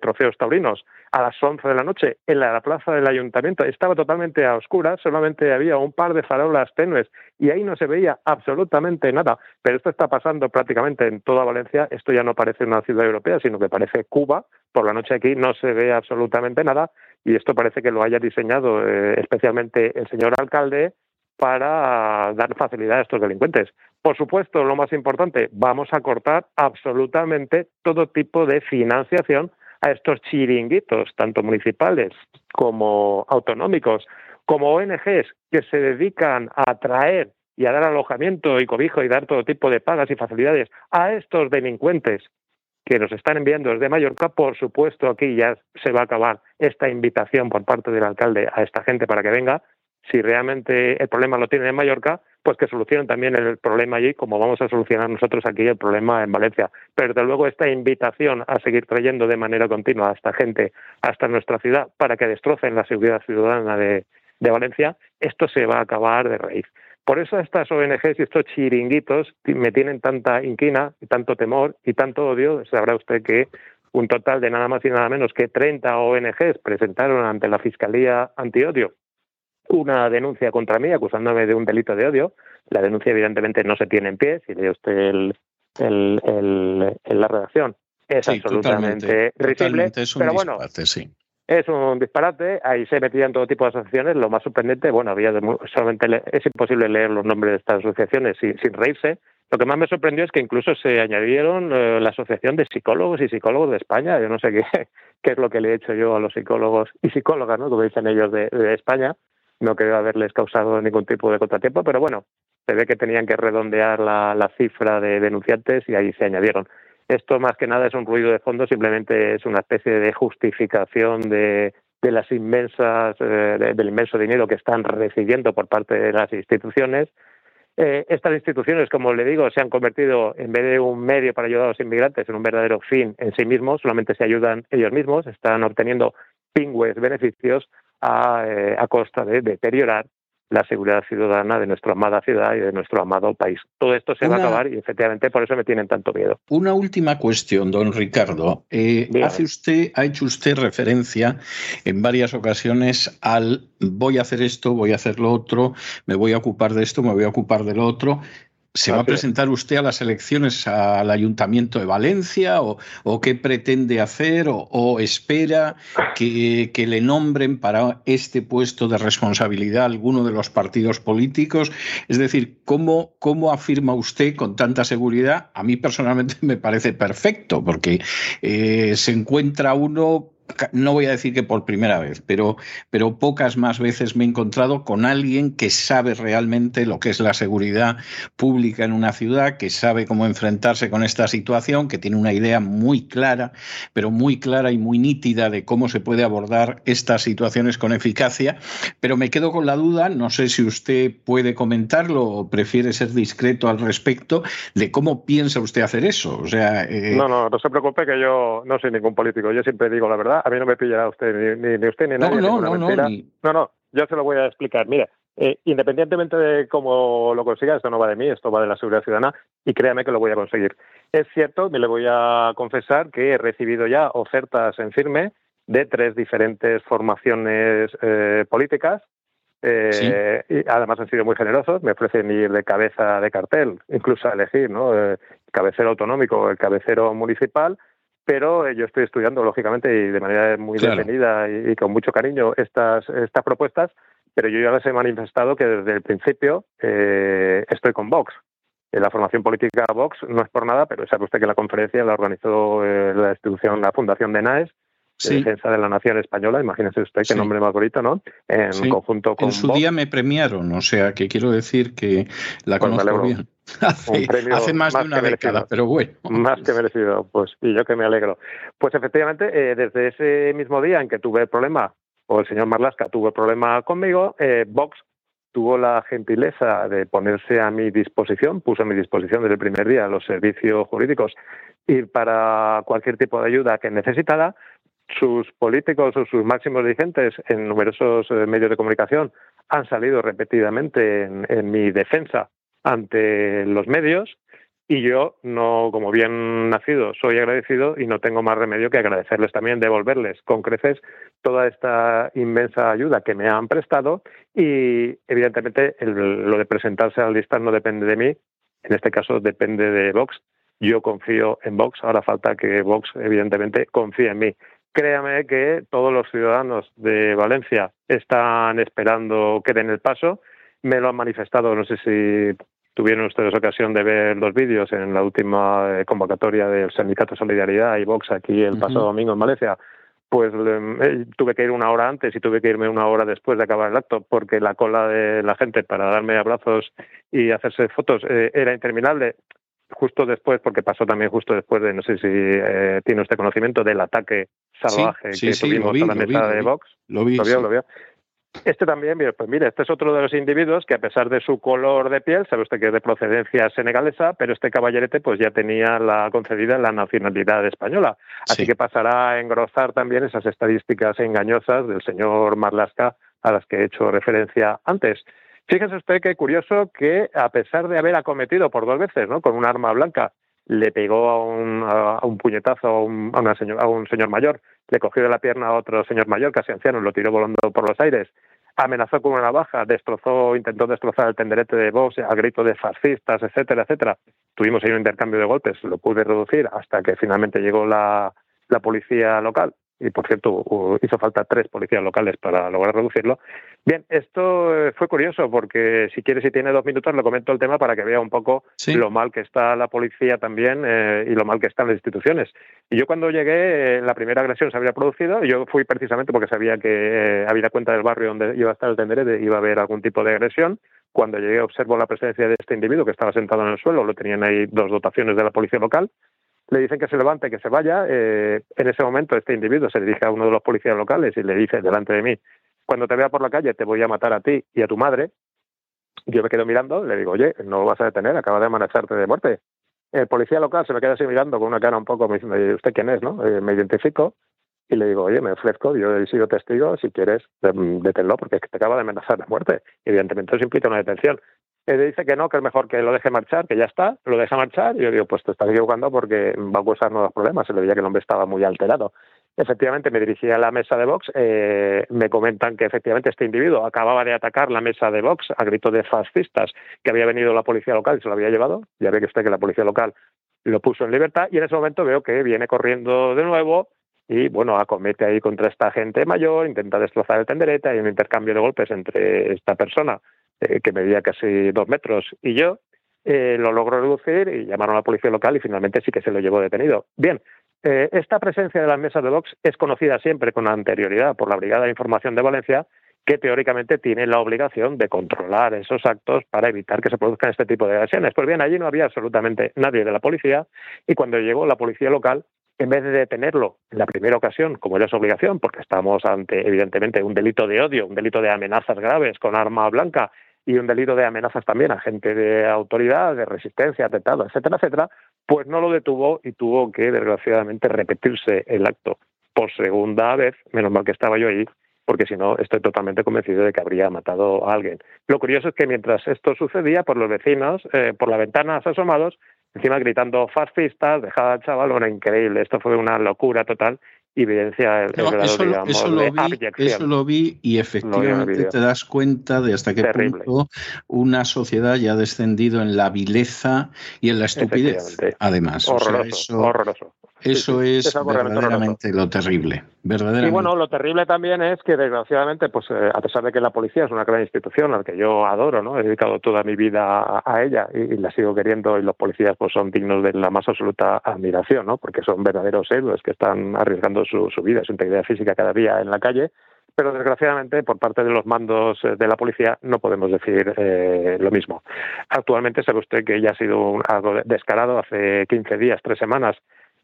trofeos taurinos a las 11 de la noche en la plaza del ayuntamiento. Estaba totalmente a oscuras, solamente había un par de farolas tenues y ahí no se veía absolutamente nada. Pero esto está pasando prácticamente en toda Valencia. Esto ya no parece una ciudad europea, sino que parece Cuba. Por la noche aquí no se ve absolutamente nada y esto parece que lo haya diseñado eh, especialmente el señor alcalde para dar facilidad a estos delincuentes. Por supuesto, lo más importante, vamos a cortar absolutamente todo tipo de financiación a estos chiringuitos, tanto municipales como autonómicos, como ONGs que se dedican a atraer y a dar alojamiento y cobijo y dar todo tipo de pagas y facilidades a estos delincuentes que nos están enviando desde Mallorca, por supuesto aquí ya se va a acabar esta invitación por parte del alcalde a esta gente para que venga, si realmente el problema lo tienen en Mallorca, pues que solucionen también el problema allí, como vamos a solucionar nosotros aquí el problema en Valencia. Pero desde luego esta invitación a seguir trayendo de manera continua a esta gente hasta nuestra ciudad para que destrocen la seguridad ciudadana de, Valencia, esto se va a acabar de raíz. Por eso estas ONGs y estos chiringuitos me tienen tanta inquina tanto temor y tanto odio. Sabrá usted que un total de nada más y nada menos que 30 ONGs presentaron ante la Fiscalía Antiodio una denuncia contra mí acusándome de un delito de odio. La denuncia evidentemente no se tiene en pie, si lee usted el, el, la redacción. Es absolutamente risible, pero bueno, sí. es un disparate. Ahí se metían todo tipo de asociaciones. Lo más sorprendente, bueno, había solamente es imposible leer los nombres de estas asociaciones sin, sin reírse. Lo que más me sorprendió es que incluso se añadieron eh, la Asociación de Psicólogos y Psicólogos de España. Yo no sé qué, qué es lo que le he hecho yo a los psicólogos y psicólogas, ¿no? como dicen ellos, de, de España, no creo haberles causado ningún tipo de contratiempo, pero bueno, se ve que tenían que redondear la, cifra de denunciantes y ahí se añadieron. Esto más que nada es un ruido de fondo, simplemente es una especie de justificación de, de las inmensas, eh, del inmenso dinero que están recibiendo por parte de las instituciones. Eh, estas instituciones, como le digo, se han convertido, en vez de un medio para ayudar a los inmigrantes, en un verdadero fin en sí mismos, solamente se ayudan ellos mismos, están obteniendo pingües beneficios eh, a, costa de deteriorar la seguridad ciudadana de nuestra amada ciudad y de nuestro amado país. Todo esto se va a acabar y efectivamente por eso me tienen tanto miedo. Una última cuestión, don Ricardo. Eh, hace usted, ha hecho usted referencia en varias ocasiones al voy a hacer esto, voy a hacer lo otro, me voy a ocupar de esto, me voy a ocupar de lo otro. ¿Se va a presentar usted a las elecciones al Ayuntamiento de Valencia o, qué pretende hacer o, espera que, le nombren para este puesto de responsabilidad alguno de los partidos políticos? Es decir, ¿cómo, cómo afirma usted con tanta seguridad? A mí personalmente me parece perfecto porque eh, se encuentra uno no voy a decir que por primera vez, pero, pero pocas más veces me he encontrado con alguien que sabe realmente lo que es la seguridad pública en una ciudad, que sabe cómo enfrentarse con esta situación, que tiene una idea muy clara, pero muy clara y muy nítida de cómo se puede abordar estas situaciones con eficacia. Pero me quedo con la duda, no sé si usted puede comentarlo o prefiere ser discreto al respecto, de cómo piensa usted hacer eso. O sea, eh, No, no, no se preocupe que yo no soy ningún político, yo siempre digo la verdad a mí no me pillará usted, ni, ni, usted ni nadie. No, no, no, no, no, yo se lo voy a explicar. Mira, eh, independientemente de cómo lo consiga, esto no va de mí, esto va de la seguridad ciudadana y créame que lo voy a conseguir. Es cierto, me le voy a confesar que he recibido ya ofertas en firme de tres diferentes formaciones eh, políticas. Eh, y además han sido muy generosos, me ofrecen ir de cabeza de cartel, incluso a elegir, ¿no? el cabecero autonómico el cabecero municipal, pero yo estoy estudiando, lógicamente, y de manera muy detenida y, con mucho cariño estas, estas propuestas, pero yo ya les he manifestado que desde el principio eh, estoy con Vox. En la formación política Vox no es por nada, pero sabe usted que la conferencia la organizó eh, la institución, la Fundación de NAES, de defensa de la nación española, imagínese usted qué nombre más bonito, ¿no? En conjunto con En su día me premiaron, o sea que quiero decir que la pues conozco bien. Hace, más, de una década, pero bueno. Más que merecido, pues, y yo que me alegro. Pues efectivamente, eh, desde ese mismo día en que tuve el problema, o el señor Marlasca tuvo el problema conmigo, eh, Vox tuvo la gentileza de ponerse a mi disposición, puso a mi disposición desde el primer día los servicios jurídicos ir para cualquier tipo de ayuda que necesitara. Sus políticos o sus máximos dirigentes en numerosos eh, medios de comunicación han salido repetidamente en mi defensa ante los medios y yo, no como bien nacido, soy agradecido y no tengo más remedio que agradecerles también, devolverles con creces toda esta inmensa ayuda que me han prestado y evidentemente lo de presentarse al listas no depende de mí, en este caso depende de Vox. Yo confío en Vox, ahora falta que Vox evidentemente confíe en mí. Créame que todos los ciudadanos de Valencia están esperando que den el paso. Me lo han manifestado, no sé si tuvieron ustedes ocasión de ver los vídeos en la última eh, convocatoria del Sindicato Solidaridad y Vox aquí el pasado domingo en Valencia, pues eh, tuve que ir una hora antes y tuve que irme una hora después de acabar el acto porque la cola de la gente para darme abrazos y hacerse fotos eh, era interminable. Justo después, porque pasó también justo después de, no sé si tiene usted conocimiento del ataque salvaje que tuvimos a la mesa de Vox. Lo vi. Lo vio, este también, pues mire, este es otro de los individuos que a pesar de su color de piel, sabe usted que es de procedencia senegalesa, pero este caballerete pues ya tenía la concedida la nacionalidad española. Así que pasará a engrosar también esas estadísticas engañosas del señor Marlasca a las que he hecho referencia antes. Fíjese usted qué curioso que a pesar de haber acometido por dos veces, ¿no? Con un arma blanca, le pegó a un, puñetazo a un, a, una señor, a un señor mayor, le cogió de la pierna a otro señor mayor, casi anciano, lo tiró volando por los aires, amenazó con una navaja, destrozó, intentó destrozar el tenderete de Vox a grito de fascistas, etcétera, etcétera. Tuvimos ahí un intercambio de golpes, lo pude reducir hasta que finalmente llegó la policía local y por cierto hizo falta tres policías locales para lograr reducirlo. Bien, esto eh, fue curioso porque si quiere, si tiene dos minutos, le comento el tema para que vea un poco lo mal que está la policía también eh, y lo mal que están las instituciones. Y yo cuando llegué, eh, la primera agresión se había producido y yo fui precisamente porque sabía que había cuenta del barrio donde iba a estar el tenderete, iba a haber algún tipo de agresión. Cuando llegué observo la presencia de este individuo que estaba sentado en el suelo, lo tenían ahí dos dotaciones de la policía local le dicen que se levante, que se vaya. Eh, en ese momento este individuo se dirige a uno de los policías locales y le dice delante de mí, cuando te vea por la calle te voy a matar a ti y a tu madre. Yo me quedo mirando, le digo, oye, no lo vas a detener, acaba de amenazarte de muerte. El policía local se me queda así mirando con una cara un poco, me dice, ¿usted quién es? no? Eh, me identifico y le digo, oye, me ofrezco, yo he sido testigo, si quieres, deténlo, porque te acaba de amenazar de muerte. Evidentemente eso implica una detención. Él dice que no, que es mejor que lo deje marchar, que ya está, lo deja marchar. Y yo digo, pues te estás equivocando porque va a causar nuevos problemas. Se le veía que el hombre estaba muy alterado. Efectivamente, me dirigí a la mesa de Vox. Eh, me comentan que efectivamente este individuo acababa de atacar la mesa de Vox a grito de fascistas, que había venido la policía local y se lo había llevado. Ya ve que usted que la policía local lo puso en libertad. Y en ese momento veo que viene corriendo de nuevo y bueno, acomete ahí contra esta gente mayor, intenta destrozar el tenderete, hay un intercambio de golpes entre esta persona eh, que medía casi dos metros, y yo, eh, lo logró reducir y llamaron a la policía local y finalmente sí que se lo llevó detenido. Bien, eh, esta presencia de las mesas de Vox es conocida siempre con anterioridad por la Brigada de Información de Valencia, que teóricamente tiene la obligación de controlar esos actos para evitar que se produzcan este tipo de agresiones. Pues bien, allí no había absolutamente nadie de la policía y cuando llegó la policía local, en vez de detenerlo en la primera ocasión, como era su obligación, porque estamos ante, evidentemente, un delito de odio, un delito de amenazas graves con arma blanca y un delito de amenazas también a gente de autoridad, de resistencia, atentado, etcétera, etcétera, pues no lo detuvo y tuvo que, desgraciadamente, repetirse el acto por segunda vez, menos mal que estaba yo ahí, porque si no, estoy totalmente convencido de que habría matado a alguien. Lo curioso es que mientras esto sucedía, por los vecinos, eh, por la ventana asomados, encima gritando fascistas, dejada al chaval, bueno, increíble, esto fue una locura total evidencia el, grado, eso, digamos, eso lo vi, Eso lo vi y efectivamente te das cuenta de hasta qué punto una sociedad ya ha descendido en la vileza y en la estupidez, además. Horroroso, horroroso. Eso es, verdaderamente lo terrible. Verdaderamente. Y bueno, lo terrible también es que desgraciadamente, pues eh, a pesar de que la policía es una gran institución a la que yo adoro, ¿no? He dedicado toda mi vida a, ella y, la sigo queriendo y los policías pues son dignos de la más absoluta admiración, ¿no? Porque son verdaderos héroes que están arriesgando su, su vida, su integridad física cada día en la calle pero desgraciadamente por parte de los mandos eh, de la policía no podemos decir eh, lo mismo. Actualmente sabe usted que ya ha sido algo descarado hace 15 días, tres semanas,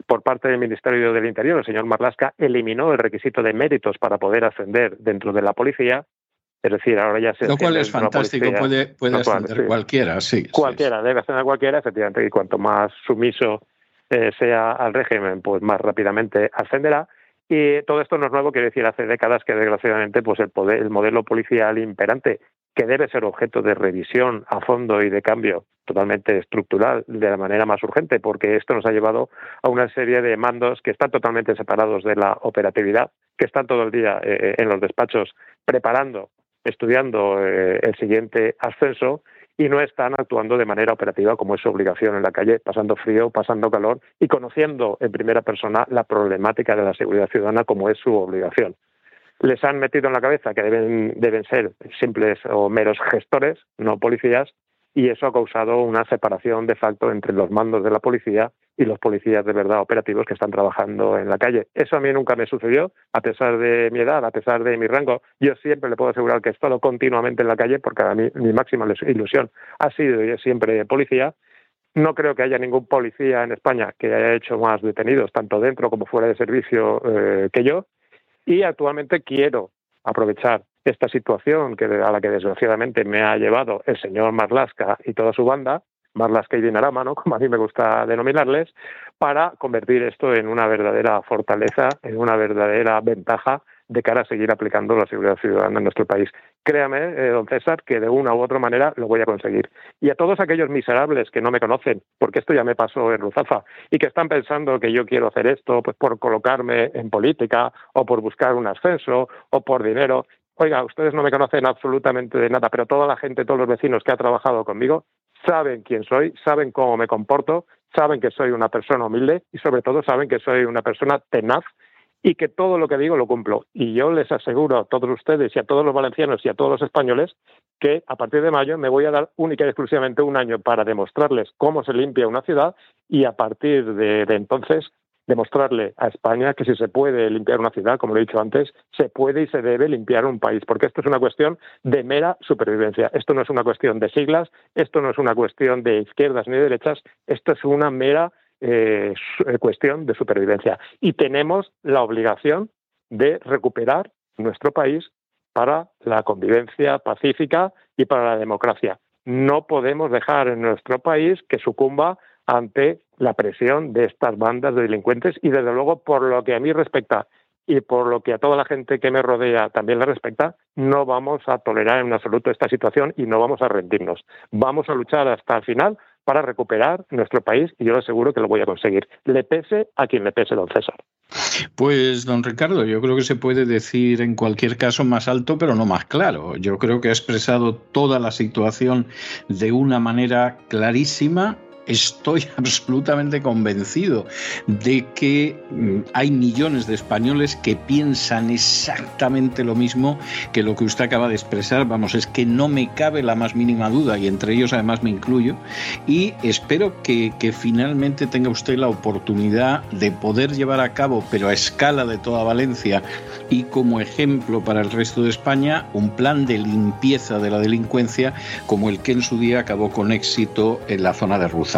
por parte del Ministerio del Interior, el señor Marlasca eliminó el requisito de méritos para poder ascender dentro de la policía. Es decir, ahora ya se. Lo cual es fantástico, puede, puede ascender cualquiera, sí. Cualquiera, debe ascender cualquiera, efectivamente, y cuanto más sumiso eh, sea al régimen, pues más rápidamente ascenderá. Y todo esto no es nuevo, quiere decir, hace décadas que desgraciadamente pues el, poder, el modelo policial imperante, que debe ser objeto de revisión a fondo y de cambio totalmente estructural de la manera más urgente, porque esto nos ha llevado a una serie de mandos que están totalmente separados de la operatividad, que están todo el día eh, eh, en los despachos preparando, estudiando eh, el siguiente ascenso y no están actuando de manera operativa como es su obligación en la calle, pasando frío, pasando calor y conociendo en primera persona la problemática de la seguridad ciudadana como es su obligación. Les han metido en la cabeza que deben, deben ser simples o meros gestores, no policías, y eso ha causado una separación de facto entre los mandos de la policía y los policías de verdad operativos que están trabajando en la calle. Eso a mí nunca me sucedió, a pesar de mi edad, a pesar de mi rango. Yo siempre le puedo asegurar que he estado continuamente en la calle porque a mí mi máxima ilusión ha sido y siempre policía. No creo que haya ningún policía en España que haya hecho más detenidos, tanto dentro como fuera de servicio, eh, que yo. Y actualmente quiero aprovechar esta situación que a la que desgraciadamente me ha llevado el señor Marlaska y toda su banda Marlaska y Dinarama, ¿no? como a mí me gusta denominarles, para convertir esto en una verdadera fortaleza, en una verdadera ventaja de cara a seguir aplicando la seguridad ciudadana en nuestro país. Créame, eh, don César, que de una u otra manera lo voy a conseguir. Y a todos aquellos miserables que no me conocen, porque esto ya me pasó en Ruzafa, y que están pensando que yo quiero hacer esto pues por colocarme en política o por buscar un ascenso o por dinero, oiga, ustedes no me conocen absolutamente de nada, pero toda la gente, todos los vecinos que ha trabajado conmigo saben quién soy, saben cómo me comporto, saben que soy una persona humilde y sobre todo saben que soy una persona tenaz y que todo lo que digo lo cumplo. Y yo les aseguro a todos ustedes y a todos los valencianos y a todos los españoles que a partir de mayo me voy a dar única y exclusivamente un año para demostrarles cómo se limpia una ciudad y a partir de, de entonces demostrarle a España que si se puede limpiar una ciudad, como lo he dicho antes, se puede y se debe limpiar un país, porque esto es una cuestión de mera supervivencia. Esto no es una cuestión de siglas, esto no es una cuestión de izquierdas ni de derechas, esto es una mera eh, eh, cuestión de supervivencia. Y tenemos la obligación de recuperar nuestro país para la convivencia pacífica y para la democracia. No podemos dejar en nuestro país que sucumba ante la presión de estas bandas de delincuentes y desde luego por lo que a mí respecta y por lo que a toda la gente que me rodea también le respecta, no vamos a tolerar en absoluto esta situación y no vamos a rendirnos. Vamos a luchar hasta el final para recuperar nuestro país y yo le aseguro que lo voy a conseguir, le pese a quien le pese, don César. Pues, don Ricardo, yo creo que se puede decir en cualquier caso más alto, pero no más claro. Yo creo que ha expresado toda la situación de una manera clarísima estoy absolutamente convencido de que mm, hay millones de españoles que piensan exactamente lo mismo que lo que usted acaba de expresar. Vamos, es que no me cabe la más mínima duda y entre ellos además me incluyo. Y espero que, que finalmente tenga usted la oportunidad de poder llevar a cabo, pero a escala de toda Valencia y como ejemplo para el resto de España, un plan de limpieza de la delincuencia como el que en su día acabó con éxito en la zona de Rusia.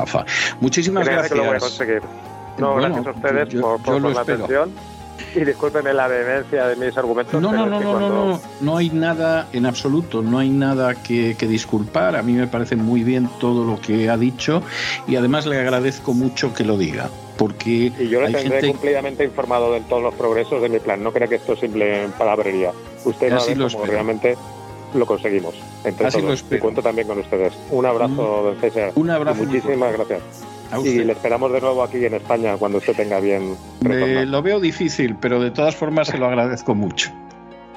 Muchísimas gracias. Que lo voy a conseguir. No, gracias a ustedes por, por, la atención. Y discúlpenme la vehemencia de mis argumentos. No, no, no, no, no, no, no hay nada en absoluto, no hay nada que, que, disculpar. A mí me parece muy bien todo lo que ha dicho y además le agradezco mucho que lo diga. Porque y yo le tendré gente... cumplidamente informado de todos los progresos de mi plan. No crea que esto es simple palabrería. Usted va a ver cómo realmente lo conseguimos. Entre Así todos. Lo y cuento también con ustedes. Un abrazo, don César. Un abrazo. Y muchísimas gracias. Y le esperamos de nuevo aquí en España cuando usted tenga bien. Eh, lo veo difícil, pero de todas formas se lo agradezco mucho.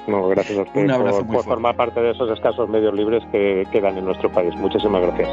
No, gracias a usted un abrazo por, por formar parte de esos escasos medios libres que quedan en nuestro país. Muchísimas gracias.